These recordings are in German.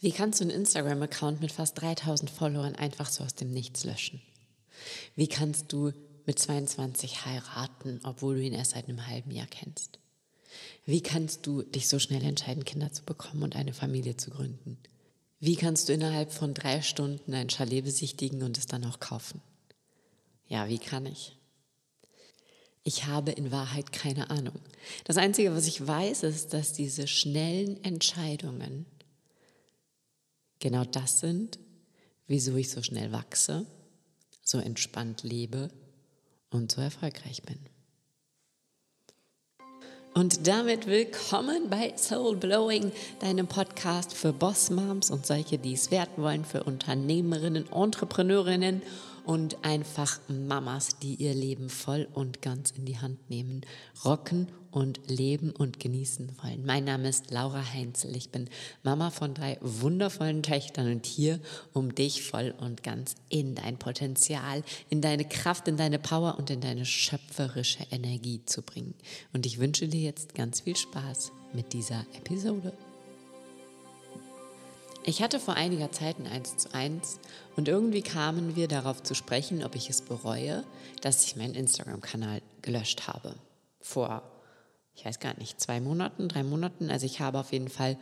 Wie kannst du einen Instagram-Account mit fast 3000 Followern einfach so aus dem Nichts löschen? Wie kannst du mit 22 heiraten, obwohl du ihn erst seit einem halben Jahr kennst? Wie kannst du dich so schnell entscheiden, Kinder zu bekommen und eine Familie zu gründen? Wie kannst du innerhalb von drei Stunden ein Chalet besichtigen und es dann auch kaufen? Ja, wie kann ich? Ich habe in Wahrheit keine Ahnung. Das Einzige, was ich weiß, ist, dass diese schnellen Entscheidungen genau das sind, wieso ich so schnell wachse, so entspannt lebe und so erfolgreich bin. Und damit willkommen bei Soul Blowing, deinem Podcast für Boss Moms und solche, die es werden wollen, für Unternehmerinnen, Entrepreneurinnen und einfach Mamas, die ihr Leben voll und ganz in die Hand nehmen, rocken und leben und genießen wollen. Mein Name ist Laura Heinzel. Ich bin Mama von drei wundervollen Töchtern und hier, um dich voll und ganz in dein Potenzial, in deine Kraft, in deine Power und in deine schöpferische Energie zu bringen. Und ich wünsche dir jetzt ganz viel Spaß mit dieser Episode. Ich hatte vor einiger Zeit ein 1 zu 1 und irgendwie kamen wir darauf zu sprechen, ob ich es bereue, dass ich meinen Instagram-Kanal gelöscht habe. Vor, ich weiß gar nicht, zwei Monaten, drei Monaten. Also ich habe auf jeden Fall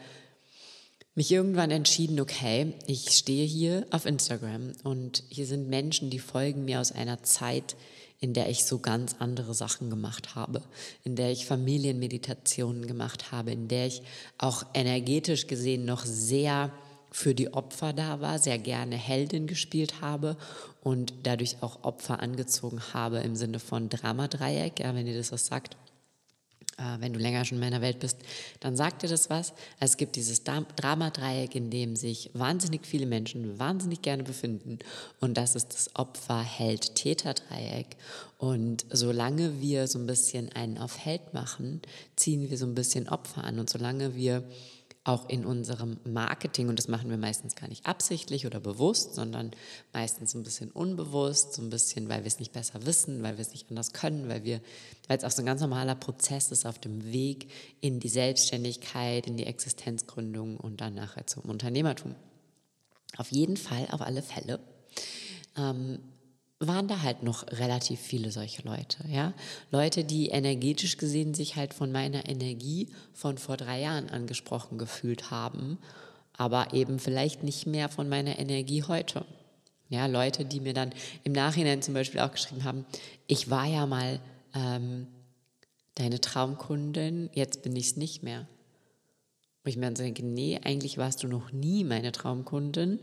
mich irgendwann entschieden, okay, ich stehe hier auf Instagram und hier sind Menschen, die folgen mir aus einer Zeit, in der ich so ganz andere Sachen gemacht habe, in der ich Familienmeditationen gemacht habe, in der ich auch energetisch gesehen noch sehr für die Opfer da war, sehr gerne Heldin gespielt habe und dadurch auch Opfer angezogen habe im Sinne von Dramadreieck, ja, wenn ihr das was sagt. Äh, wenn du länger schon in meiner Welt bist, dann sagt dir das was. Es gibt dieses Dramadreieck, in dem sich wahnsinnig viele Menschen wahnsinnig gerne befinden. Und das ist das Opfer-Held-Täter-Dreieck. Und solange wir so ein bisschen einen auf Held machen, ziehen wir so ein bisschen Opfer an. Und solange wir auch in unserem Marketing, und das machen wir meistens gar nicht absichtlich oder bewusst, sondern meistens ein bisschen unbewusst, so ein bisschen, weil wir es nicht besser wissen, weil wir es nicht anders können, weil wir, weil es auch so ein ganz normaler Prozess ist auf dem Weg in die Selbstständigkeit, in die Existenzgründung und dann nachher zum Unternehmertum. Auf jeden Fall, auf alle Fälle. Ähm, waren da halt noch relativ viele solche Leute, ja. Leute, die energetisch gesehen sich halt von meiner Energie von vor drei Jahren angesprochen gefühlt haben, aber eben vielleicht nicht mehr von meiner Energie heute. Ja, Leute, die mir dann im Nachhinein zum Beispiel auch geschrieben haben, ich war ja mal ähm, deine Traumkundin, jetzt bin ich es nicht mehr. Wo ich mir dann denke, nee, eigentlich warst du noch nie meine Traumkundin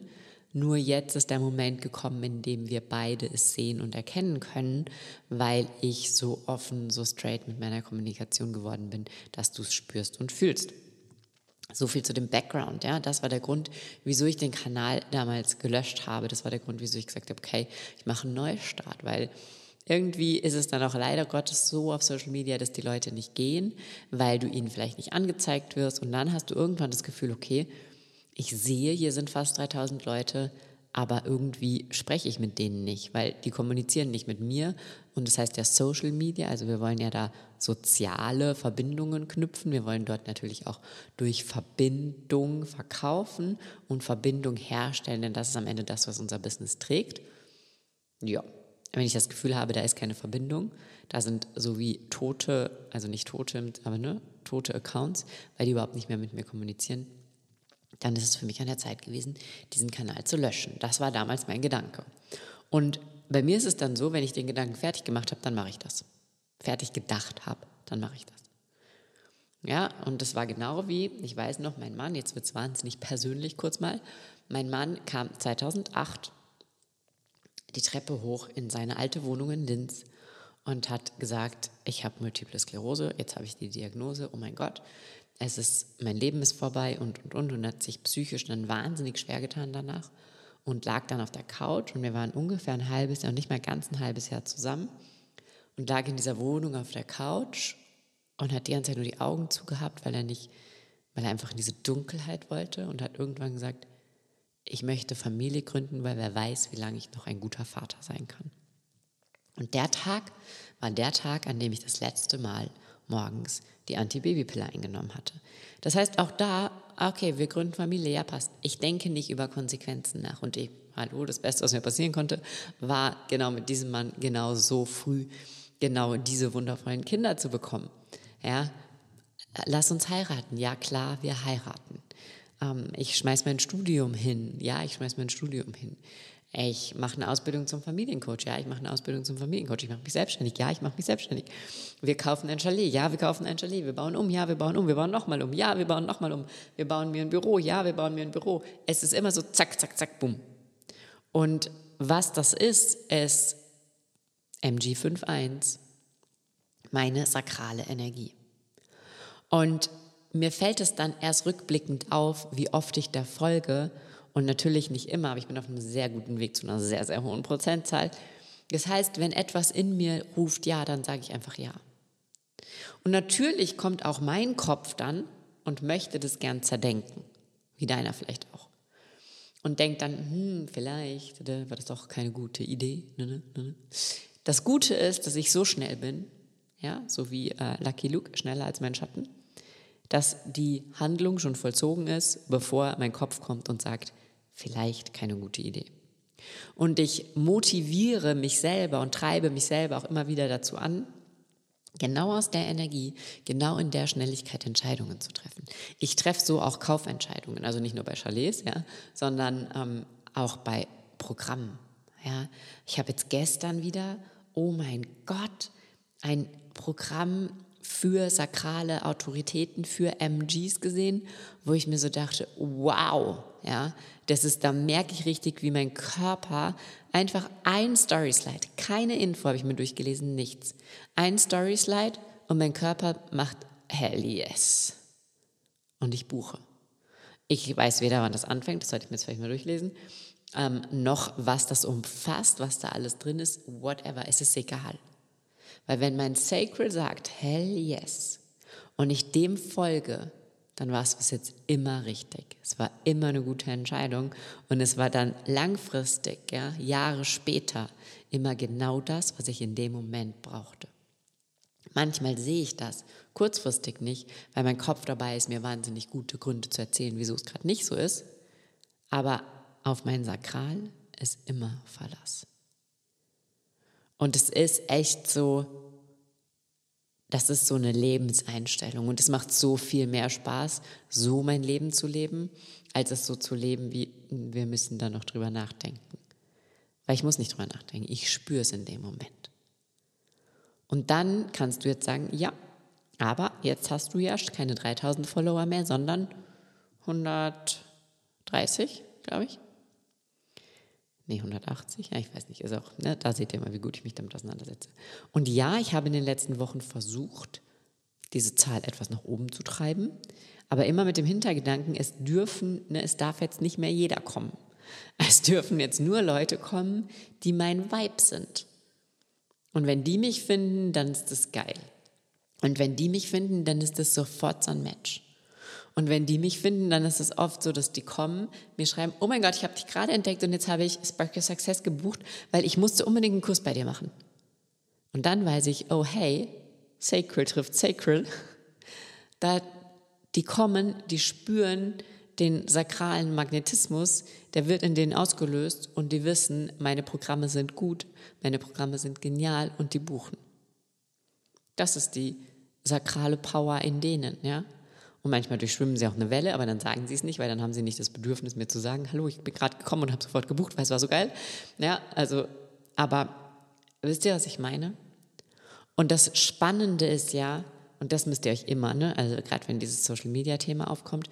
nur jetzt ist der Moment gekommen, in dem wir beide es sehen und erkennen können, weil ich so offen, so straight mit meiner Kommunikation geworden bin, dass du es spürst und fühlst. So viel zu dem Background, ja. Das war der Grund, wieso ich den Kanal damals gelöscht habe. Das war der Grund, wieso ich gesagt habe, okay, ich mache einen Neustart, weil irgendwie ist es dann auch leider Gottes so auf Social Media, dass die Leute nicht gehen, weil du ihnen vielleicht nicht angezeigt wirst und dann hast du irgendwann das Gefühl, okay, ich sehe, hier sind fast 3000 Leute, aber irgendwie spreche ich mit denen nicht, weil die kommunizieren nicht mit mir. Und das heißt ja Social Media, also wir wollen ja da soziale Verbindungen knüpfen. Wir wollen dort natürlich auch durch Verbindung verkaufen und Verbindung herstellen, denn das ist am Ende das, was unser Business trägt. Ja, wenn ich das Gefühl habe, da ist keine Verbindung, da sind so wie tote, also nicht tote, aber ne, tote Accounts, weil die überhaupt nicht mehr mit mir kommunizieren, dann ist es für mich an der Zeit gewesen, diesen Kanal zu löschen. Das war damals mein Gedanke. Und bei mir ist es dann so, wenn ich den Gedanken fertig gemacht habe, dann mache ich das. Fertig gedacht habe, dann mache ich das. Ja, und das war genau wie, ich weiß noch, mein Mann, jetzt wird es wahnsinnig persönlich kurz mal, mein Mann kam 2008 die Treppe hoch in seine alte Wohnung in Linz und hat gesagt, ich habe multiple Sklerose, jetzt habe ich die Diagnose, oh mein Gott, es ist, mein Leben ist vorbei und, und, und, und hat sich psychisch dann wahnsinnig schwer getan danach und lag dann auf der Couch und wir waren ungefähr ein halbes Jahr, nicht mal ganz ein halbes Jahr zusammen und lag in dieser Wohnung auf der Couch und hat die ganze Zeit nur die Augen zugehabt, weil er nicht, weil er einfach in diese Dunkelheit wollte und hat irgendwann gesagt, ich möchte Familie gründen, weil wer weiß, wie lange ich noch ein guter Vater sein kann. Und der Tag war der Tag, an dem ich das letzte Mal morgens die Antibabypille eingenommen hatte. Das heißt, auch da okay, wir gründen Familie, ja, passt. Ich denke nicht über Konsequenzen nach. Und ich, hallo, das Beste, was mir passieren konnte, war genau mit diesem Mann genau so früh genau diese wundervollen Kinder zu bekommen. Ja, lass uns heiraten. Ja, klar, wir heiraten. Ähm, ich schmeiß mein Studium hin. Ja, ich schmeiß mein Studium hin. Ich mache eine Ausbildung zum Familiencoach. Ja, ich mache eine Ausbildung zum Familiencoach. Ich mache mich selbstständig. Ja, ich mache mich selbstständig. Wir kaufen ein Chalet. Ja, wir kaufen ein Chalet. Wir bauen um. Ja, wir bauen um. Wir bauen nochmal um. Ja, wir bauen nochmal um. Wir bauen mir ein Büro. Ja, wir bauen mir ein Büro. Es ist immer so zack, zack, zack, bumm. Und was das ist, ist MG51, meine sakrale Energie. Und mir fällt es dann erst rückblickend auf, wie oft ich da folge und natürlich nicht immer, aber ich bin auf einem sehr guten Weg zu einer sehr, sehr hohen Prozentzahl. Das heißt, wenn etwas in mir ruft ja, dann sage ich einfach ja. Und natürlich kommt auch mein Kopf dann und möchte das gern zerdenken, wie deiner vielleicht auch. Und denkt dann, hm, vielleicht war das doch keine gute Idee. Ne, ne, ne, das Gute ist, dass ich so schnell bin, ja, so wie äh, Lucky Luke, schneller als mein Schatten, dass die Handlung schon vollzogen ist, bevor mein Kopf kommt und sagt, vielleicht keine gute Idee. Und ich motiviere mich selber und treibe mich selber auch immer wieder dazu an, genau aus der Energie, genau in der Schnelligkeit Entscheidungen zu treffen. Ich treffe so auch Kaufentscheidungen, also nicht nur bei Chalets, ja, sondern ähm, auch bei Programmen. Ja. Ich habe jetzt gestern wieder, oh mein Gott, ein Programm für sakrale Autoritäten, für MGs gesehen, wo ich mir so dachte, wow, ja, das ist, da merke ich richtig, wie mein Körper einfach ein Story Slide, keine Info habe ich mir durchgelesen, nichts. Ein Story Slide und mein Körper macht hell yes. Und ich buche. Ich weiß weder, wann das anfängt, das sollte ich mir jetzt vielleicht mal durchlesen, ähm, noch was das umfasst, was da alles drin ist, whatever, es ist egal. Weil wenn mein Sacral sagt, hell yes, und ich dem folge, dann war es bis jetzt immer richtig. Es war immer eine gute Entscheidung und es war dann langfristig, ja, Jahre später, immer genau das, was ich in dem Moment brauchte. Manchmal sehe ich das, kurzfristig nicht, weil mein Kopf dabei ist, mir wahnsinnig gute Gründe zu erzählen, wieso es gerade nicht so ist. Aber auf mein Sakral ist immer Verlass. Und es ist echt so, das ist so eine Lebenseinstellung und es macht so viel mehr Spaß, so mein Leben zu leben, als es so zu leben, wie wir müssen da noch drüber nachdenken. Weil ich muss nicht drüber nachdenken, ich spüre es in dem Moment. Und dann kannst du jetzt sagen, ja, aber jetzt hast du ja keine 3000 Follower mehr, sondern 130, glaube ich nee, 180, ja, ich weiß nicht, ist auch, ne, da seht ihr mal, wie gut ich mich damit auseinandersetze. Und ja, ich habe in den letzten Wochen versucht, diese Zahl etwas nach oben zu treiben, aber immer mit dem Hintergedanken, es dürfen, ne, es darf jetzt nicht mehr jeder kommen. Es dürfen jetzt nur Leute kommen, die mein Vibe sind. Und wenn die mich finden, dann ist das geil. Und wenn die mich finden, dann ist das sofort so ein Match. Und wenn die mich finden, dann ist es oft so, dass die kommen, mir schreiben, oh mein Gott, ich habe dich gerade entdeckt und jetzt habe ich Spark Your Success gebucht, weil ich musste unbedingt einen Kurs bei dir machen. Und dann weiß ich, oh hey, Sacred trifft Sacred. Da, die kommen, die spüren den sakralen Magnetismus, der wird in denen ausgelöst und die wissen, meine Programme sind gut, meine Programme sind genial und die buchen. Das ist die sakrale Power in denen, ja. Und manchmal durchschwimmen sie auch eine Welle, aber dann sagen sie es nicht, weil dann haben sie nicht das Bedürfnis, mir zu sagen, hallo, ich bin gerade gekommen und habe sofort gebucht, weil es war so geil. Ja, also, aber wisst ihr, was ich meine? Und das Spannende ist ja, und das müsst ihr euch immer, ne, also gerade wenn dieses Social-Media-Thema aufkommt,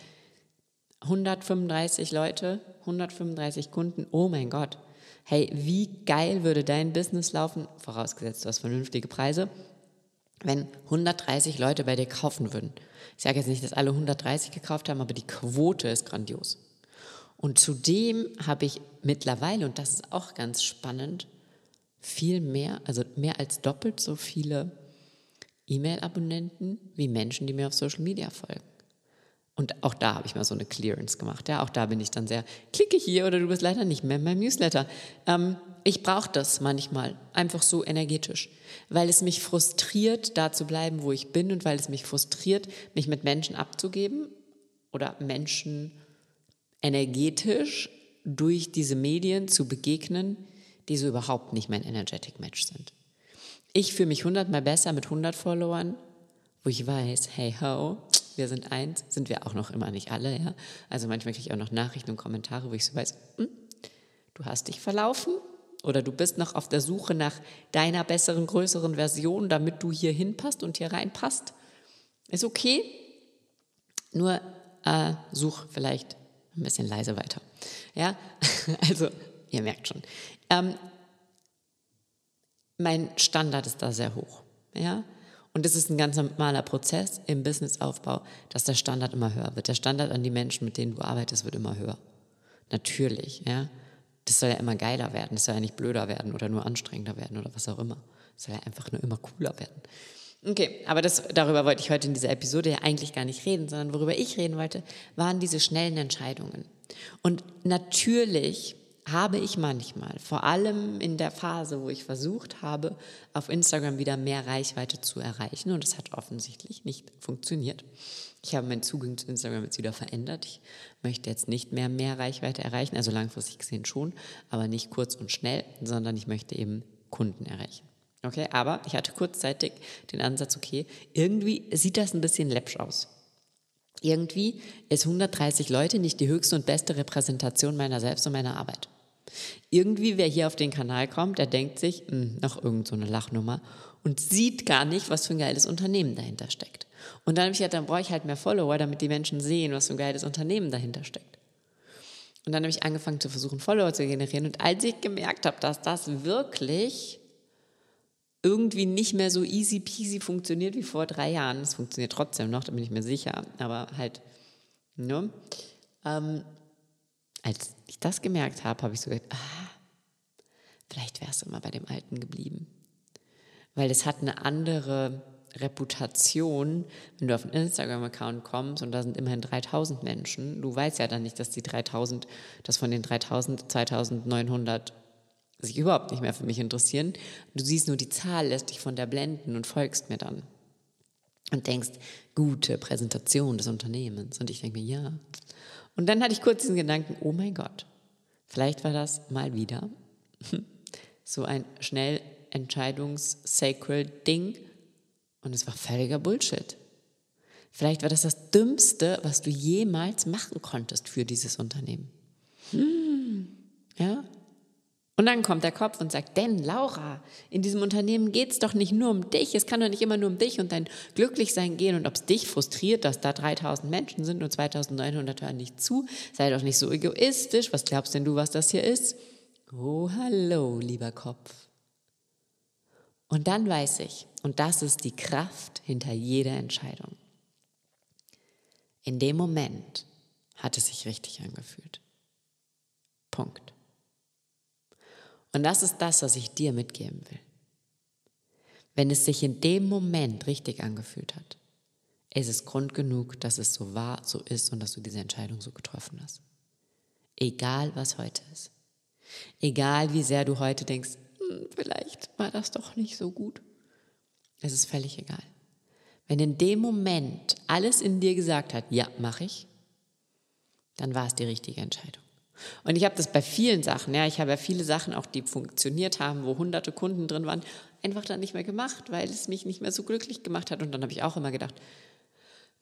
135 Leute, 135 Kunden, oh mein Gott. Hey, wie geil würde dein Business laufen, vorausgesetzt du hast vernünftige Preise, wenn 130 Leute bei dir kaufen würden. Ich sage jetzt nicht, dass alle 130 gekauft haben, aber die Quote ist grandios. Und zudem habe ich mittlerweile, und das ist auch ganz spannend, viel mehr, also mehr als doppelt so viele E-Mail-Abonnenten wie Menschen, die mir auf Social Media folgen. Und auch da habe ich mal so eine Clearance gemacht. Ja, auch da bin ich dann sehr, klicke hier oder du bist leider nicht mehr in meinem Newsletter. Ähm, ich brauche das manchmal, einfach so energetisch, weil es mich frustriert, da zu bleiben, wo ich bin und weil es mich frustriert, mich mit Menschen abzugeben oder Menschen energetisch durch diese Medien zu begegnen, die so überhaupt nicht mein Energetic Match sind. Ich fühle mich hundertmal besser mit 100 Followern, wo ich weiß, hey ho, wir sind eins, sind wir auch noch immer nicht alle, ja. Also manchmal kriege ich auch noch Nachrichten und Kommentare, wo ich so weiß, hm, du hast dich verlaufen oder du bist noch auf der Suche nach deiner besseren, größeren Version, damit du hier hinpasst und hier reinpasst. Ist okay, nur äh, such vielleicht ein bisschen leise weiter. Ja, also ihr merkt schon. Ähm, mein Standard ist da sehr hoch. Ja, und es ist ein ganz normaler Prozess im Businessaufbau, dass der Standard immer höher wird. Der Standard an die Menschen, mit denen du arbeitest, wird immer höher. Natürlich, ja. Das soll ja immer geiler werden. Das soll ja nicht blöder werden oder nur anstrengender werden oder was auch immer. Das soll ja einfach nur immer cooler werden. Okay, aber das, darüber wollte ich heute in dieser Episode ja eigentlich gar nicht reden, sondern worüber ich reden wollte, waren diese schnellen Entscheidungen. Und natürlich habe ich manchmal, vor allem in der Phase, wo ich versucht habe, auf Instagram wieder mehr Reichweite zu erreichen, und es hat offensichtlich nicht funktioniert. Ich habe meinen Zugang zu Instagram jetzt wieder verändert. Ich möchte jetzt nicht mehr mehr Reichweite erreichen, also langfristig gesehen schon, aber nicht kurz und schnell, sondern ich möchte eben Kunden erreichen. Okay, aber ich hatte kurzzeitig den Ansatz, okay, irgendwie sieht das ein bisschen läppsch aus. Irgendwie ist 130 Leute nicht die höchste und beste Repräsentation meiner selbst und meiner Arbeit. Irgendwie, wer hier auf den Kanal kommt, der denkt sich, mh, hm, noch irgend so eine Lachnummer und sieht gar nicht, was für ein geiles Unternehmen dahinter steckt. Und dann habe ich gesagt, dann brauche ich halt mehr Follower, damit die Menschen sehen, was für ein geiles Unternehmen dahinter steckt. Und dann habe ich angefangen zu versuchen, Follower zu generieren. Und als ich gemerkt habe, dass das wirklich irgendwie nicht mehr so easy peasy funktioniert wie vor drei Jahren, es funktioniert trotzdem noch, da bin ich mir sicher, aber halt, ne? Ähm, als ich das gemerkt habe, habe ich so gedacht, ah, vielleicht wärst du immer bei dem Alten geblieben. Weil es hat eine andere Reputation, wenn du auf einen Instagram-Account kommst und da sind immerhin 3000 Menschen. Du weißt ja dann nicht, dass die 3000, dass von den 3000 2900 sich überhaupt nicht mehr für mich interessieren. Du siehst nur die Zahl, lässt dich von der blenden und folgst mir dann. Und denkst, gute Präsentation des Unternehmens. Und ich denke mir, ja, und dann hatte ich kurz diesen Gedanken, oh mein Gott, vielleicht war das mal wieder so ein schnell Entscheidungs-Sacred-Ding und es war völliger Bullshit. Vielleicht war das das Dümmste, was du jemals machen konntest für dieses Unternehmen. Hm, und dann kommt der Kopf und sagt, denn Laura, in diesem Unternehmen geht es doch nicht nur um dich, es kann doch nicht immer nur um dich und dein Glücklichsein gehen und ob es dich frustriert, dass da 3000 Menschen sind und 2900 hören nicht zu, sei doch nicht so egoistisch, was glaubst denn du, was das hier ist? Oh, hallo, lieber Kopf. Und dann weiß ich, und das ist die Kraft hinter jeder Entscheidung. In dem Moment hat es sich richtig angefühlt. Punkt. Und das ist das, was ich dir mitgeben will. Wenn es sich in dem Moment richtig angefühlt hat, ist es Grund genug, dass es so war, so ist und dass du diese Entscheidung so getroffen hast. Egal, was heute ist. Egal, wie sehr du heute denkst, hm, vielleicht war das doch nicht so gut. Es ist völlig egal. Wenn in dem Moment alles in dir gesagt hat, ja, mache ich, dann war es die richtige Entscheidung. Und ich habe das bei vielen Sachen, ja, ich habe ja viele Sachen auch, die funktioniert haben, wo hunderte Kunden drin waren, einfach dann nicht mehr gemacht, weil es mich nicht mehr so glücklich gemacht hat. Und dann habe ich auch immer gedacht,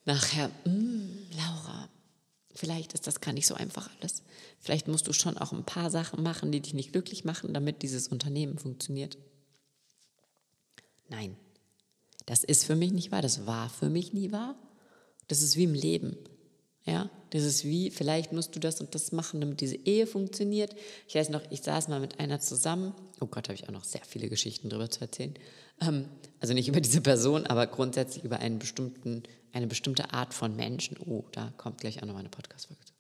nachher, mh, hm, Laura, vielleicht ist das gar nicht so einfach alles. Vielleicht musst du schon auch ein paar Sachen machen, die dich nicht glücklich machen, damit dieses Unternehmen funktioniert. Nein, das ist für mich nicht wahr, das war für mich nie wahr. Das ist wie im Leben. Ja, das ist wie, vielleicht musst du das und das machen, damit diese Ehe funktioniert. Ich weiß noch, ich saß mal mit einer zusammen. Oh Gott, habe ich auch noch sehr viele Geschichten darüber zu erzählen. Ähm, also nicht über diese Person, aber grundsätzlich über einen bestimmten, eine bestimmte Art von Menschen. Oh, da kommt gleich auch noch eine Podcast-Folge zu.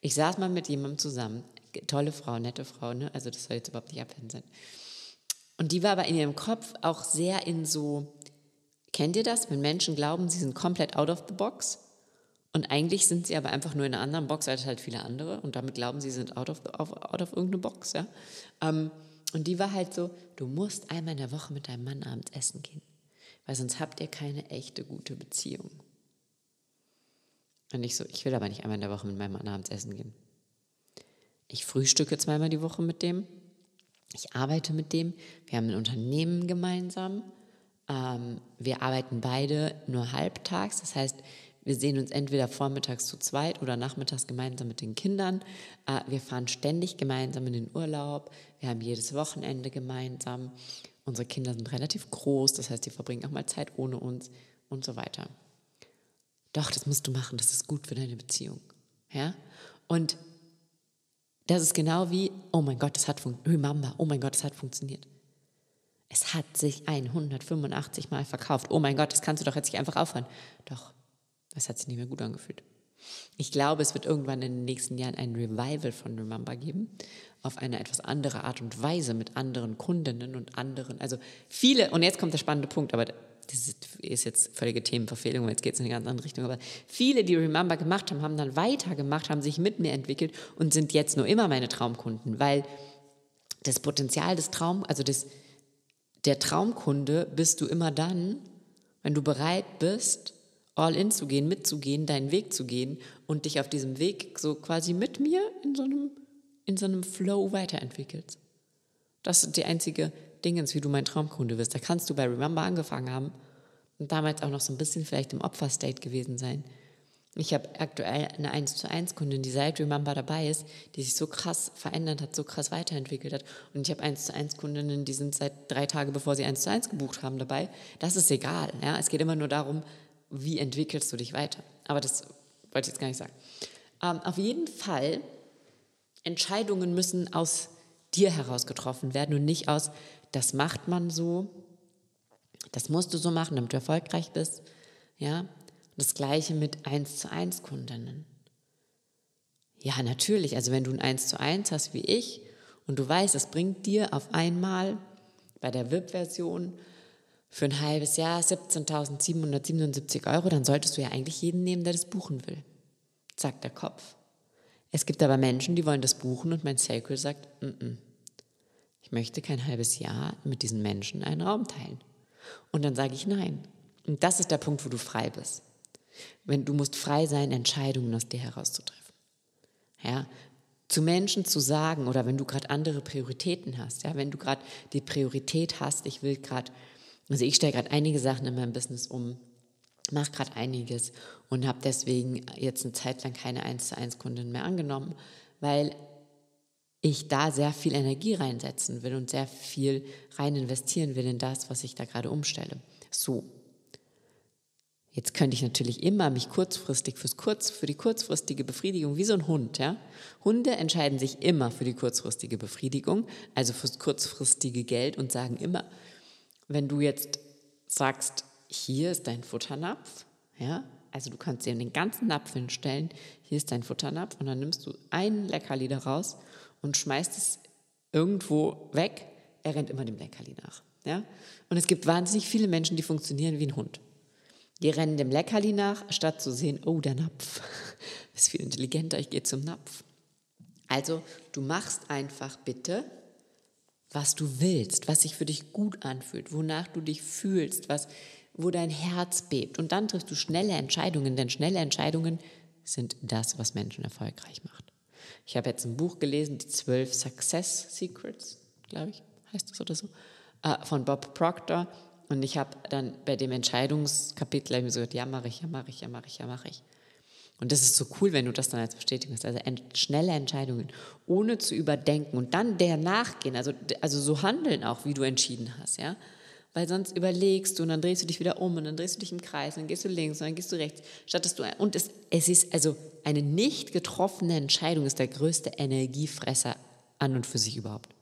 Ich saß mal mit jemandem zusammen. Tolle Frau, nette Frau, ne? Also das soll jetzt überhaupt nicht abwendend sein. Und die war aber in ihrem Kopf auch sehr in so, kennt ihr das, wenn Menschen glauben, sie sind komplett out of the box? Und eigentlich sind sie aber einfach nur in einer anderen Box als halt viele andere und damit glauben sie, sind out of, out of irgendeine Box. Ja? Ähm, und die war halt so, du musst einmal in der Woche mit deinem Mann abends essen gehen, weil sonst habt ihr keine echte gute Beziehung. Und ich so, ich will aber nicht einmal in der Woche mit meinem Mann abends essen gehen. Ich frühstücke zweimal die Woche mit dem. Ich arbeite mit dem. Wir haben ein Unternehmen gemeinsam. Ähm, wir arbeiten beide nur halbtags. Das heißt, wir sehen uns entweder vormittags zu zweit oder nachmittags gemeinsam mit den Kindern. Äh, wir fahren ständig gemeinsam in den Urlaub. Wir haben jedes Wochenende gemeinsam. Unsere Kinder sind relativ groß, das heißt, die verbringen auch mal Zeit ohne uns und so weiter. Doch, das musst du machen, das ist gut für deine Beziehung. Ja? Und das ist genau wie, oh mein Gott, das hat funktioniert. Remember, oh mein Gott, das hat funktioniert. Es hat sich 185 Mal verkauft. Oh mein Gott, das kannst du doch jetzt nicht einfach aufhören. Doch, es hat sich nicht mehr gut angefühlt. Ich glaube, es wird irgendwann in den nächsten Jahren ein Revival von Remember geben, auf eine etwas andere Art und Weise mit anderen Kundinnen und anderen, also viele, und jetzt kommt der spannende Punkt, aber das ist jetzt völlige Themenverfehlung, jetzt geht es in eine ganz andere Richtung, aber viele, die Remember gemacht haben, haben dann weitergemacht, haben sich mit mir entwickelt und sind jetzt nur immer meine Traumkunden, weil das Potenzial des Traum, also des, der Traumkunde bist du immer dann, wenn du bereit bist, all in zu gehen, mitzugehen, deinen Weg zu gehen und dich auf diesem Weg so quasi mit mir in so einem, in so einem Flow weiterentwickelst. Das ist die einzige Dingens, wie du mein Traumkunde wirst. Da kannst du bei Remember angefangen haben und damals auch noch so ein bisschen vielleicht im Opferstate gewesen sein. Ich habe aktuell eine 1 zu 1 Kundin, die seit Remember dabei ist, die sich so krass verändert hat, so krass weiterentwickelt hat. Und ich habe 1 zu 1 Kundinnen, die sind seit drei Tagen, bevor sie 1 zu 1 gebucht haben, dabei. Das ist egal. Ja? Es geht immer nur darum, wie entwickelst du dich weiter. Aber das wollte ich jetzt gar nicht sagen. Ähm, auf jeden Fall, Entscheidungen müssen aus dir heraus getroffen werden und nicht aus, das macht man so, das musst du so machen, damit du erfolgreich bist. Ja, das gleiche mit 1 zu 1 Kundinnen. Ja, natürlich, also wenn du ein 1 zu 1 hast wie ich und du weißt, es bringt dir auf einmal bei der VIP-Version für ein halbes Jahr 17.777 Euro, dann solltest du ja eigentlich jeden nehmen, der das buchen will, sagt der Kopf. Es gibt aber Menschen, die wollen das buchen und mein Sacral sagt, mm -mm. ich möchte kein halbes Jahr mit diesen Menschen einen Raum teilen. Und dann sage ich nein. Und das ist der Punkt, wo du frei bist. Wenn du musst frei sein, Entscheidungen aus dir herauszutreffen. Ja, zu Menschen zu sagen oder wenn du gerade andere Prioritäten hast, ja, wenn du gerade die Priorität hast, ich will gerade also ich stelle gerade einige Sachen in meinem Business um, mache gerade einiges und habe deswegen jetzt eine Zeit lang keine 1 zu 1 Kundin mehr angenommen, weil ich da sehr viel Energie reinsetzen will und sehr viel rein investieren will in das, was ich da gerade umstelle. So. Jetzt könnte ich natürlich immer mich kurzfristig fürs kurz, für die kurzfristige Befriedigung, wie so ein Hund, ja. Hunde entscheiden sich immer für die kurzfristige Befriedigung, also fürs kurzfristige Geld und sagen immer, wenn du jetzt sagst, hier ist dein Futternapf, ja, also du kannst dir den ganzen Napf hinstellen, hier ist dein Futternapf und dann nimmst du ein Leckerli daraus und schmeißt es irgendwo weg, er rennt immer dem Leckerli nach. Ja? Und es gibt wahnsinnig viele Menschen, die funktionieren wie ein Hund. Die rennen dem Leckerli nach, statt zu sehen, oh, der Napf. Ist viel intelligenter, ich gehe zum Napf. Also, du machst einfach bitte was du willst, was sich für dich gut anfühlt, wonach du dich fühlst, was, wo dein Herz bebt. Und dann triffst du schnelle Entscheidungen, denn schnelle Entscheidungen sind das, was Menschen erfolgreich macht. Ich habe jetzt ein Buch gelesen, die zwölf Success Secrets, glaube ich, heißt das oder so, äh, von Bob Proctor. Und ich habe dann bei dem Entscheidungskapitel mir so gesagt, ja, mache ich, ja, mache ich, ja, mache ich, ja, mache ich. Und das ist so cool, wenn du das dann als Bestätigung hast. Also schnelle Entscheidungen, ohne zu überdenken und dann der nachgehen, also, also so handeln auch, wie du entschieden hast, ja. Weil sonst überlegst du und dann drehst du dich wieder um und dann drehst du dich im Kreis und dann gehst du links und dann gehst du rechts. Statt dass du, und es, es ist, also eine nicht getroffene Entscheidung ist der größte Energiefresser an und für sich überhaupt.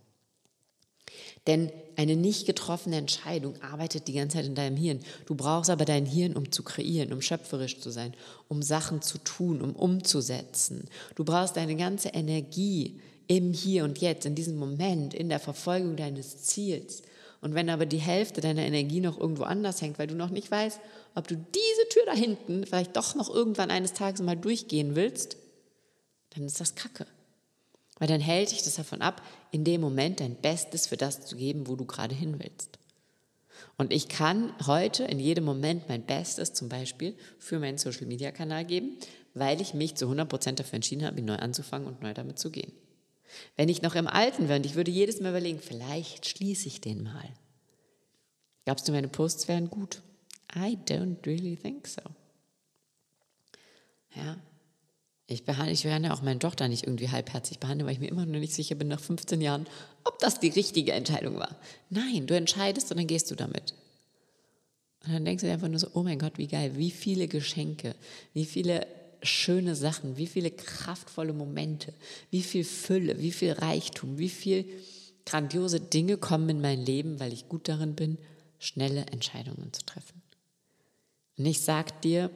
Denn eine nicht getroffene Entscheidung arbeitet die ganze Zeit in deinem Hirn. Du brauchst aber dein Hirn, um zu kreieren, um schöpferisch zu sein, um Sachen zu tun, um umzusetzen. Du brauchst deine ganze Energie im Hier und Jetzt, in diesem Moment, in der Verfolgung deines Ziels. Und wenn aber die Hälfte deiner Energie noch irgendwo anders hängt, weil du noch nicht weißt, ob du diese Tür da hinten vielleicht doch noch irgendwann eines Tages mal durchgehen willst, dann ist das Kacke. Weil dann hält dich das davon ab, in dem Moment dein Bestes für das zu geben, wo du gerade hin willst. Und ich kann heute in jedem Moment mein Bestes zum Beispiel für meinen Social-Media-Kanal geben, weil ich mich zu 100% dafür entschieden habe, neu anzufangen und neu damit zu gehen. Wenn ich noch im Alten wäre und ich würde jedes Mal überlegen, vielleicht schließe ich den mal. Glaubst du, meine Posts wären gut? I don't really think so. Ja, ich, behandle, ich werde auch meine Tochter nicht irgendwie halbherzig behandeln, weil ich mir immer noch nicht sicher bin, nach 15 Jahren, ob das die richtige Entscheidung war. Nein, du entscheidest und dann gehst du damit. Und dann denkst du dir einfach nur so, oh mein Gott, wie geil, wie viele Geschenke, wie viele schöne Sachen, wie viele kraftvolle Momente, wie viel Fülle, wie viel Reichtum, wie viel grandiose Dinge kommen in mein Leben, weil ich gut darin bin, schnelle Entscheidungen zu treffen. Und ich sag dir,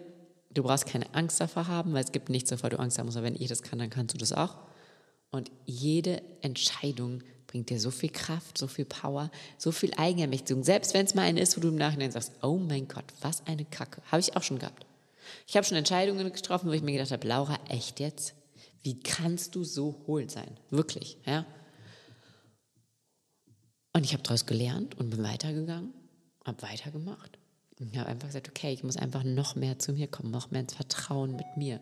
du brauchst keine Angst davor haben, weil es gibt nichts, davor du Angst haben musst. Aber wenn ich das kann, dann kannst du das auch. Und jede Entscheidung bringt dir so viel Kraft, so viel Power, so viel Eigenermächtigung. Selbst wenn es mal eine ist, wo du im Nachhinein sagst, oh mein Gott, was eine Kacke. Habe ich auch schon gehabt. Ich habe schon Entscheidungen getroffen, wo ich mir gedacht habe, Laura, echt jetzt? Wie kannst du so hohl sein? Wirklich, ja? Und ich habe daraus gelernt und bin weitergegangen, habe weitergemacht. Ich habe einfach gesagt, okay, ich muss einfach noch mehr zu mir kommen, noch mehr ins Vertrauen mit mir.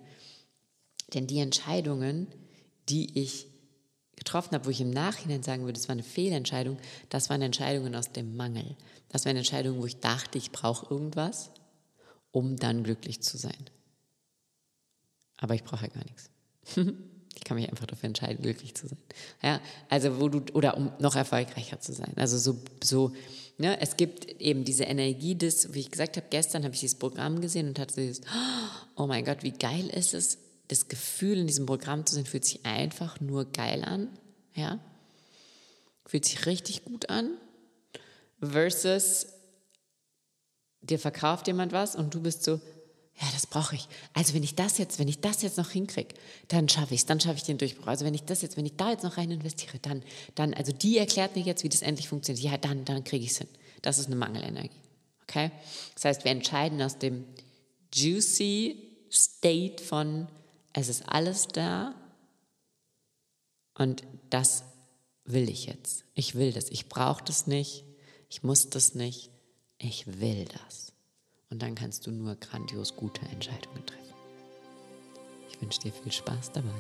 Denn die Entscheidungen, die ich getroffen habe, wo ich im Nachhinein sagen würde, es war eine Fehlentscheidung, das waren Entscheidungen aus dem Mangel. Das waren Entscheidungen, wo ich dachte, ich brauche irgendwas um dann glücklich zu sein. Aber ich brauche ja gar nichts. ich kann mich einfach dafür entscheiden, glücklich zu sein. Ja, also wo du, oder um noch erfolgreicher zu sein. Also so, so ne, es gibt eben diese Energie des, wie ich gesagt habe, gestern habe ich dieses Programm gesehen und hatte dieses, oh mein Gott, wie geil ist es, das Gefühl in diesem Programm zu sein, fühlt sich einfach nur geil an. Ja, fühlt sich richtig gut an. Versus dir verkauft jemand was und du bist so, ja, das brauche ich. Also wenn ich das jetzt, wenn ich das jetzt noch hinkriege, dann schaffe ich es, dann schaffe ich den Durchbruch. Also wenn ich das jetzt, wenn ich da jetzt noch rein investiere, dann, dann, also die erklärt mir jetzt, wie das endlich funktioniert. Ja, dann, dann kriege ich es hin. Das ist eine Mangelenergie. Okay? Das heißt, wir entscheiden aus dem juicy State von, es ist alles da und das will ich jetzt. Ich will das. Ich brauche das nicht. Ich muss das nicht ich will das. Und dann kannst du nur grandios gute Entscheidungen treffen. Ich wünsche dir viel Spaß dabei.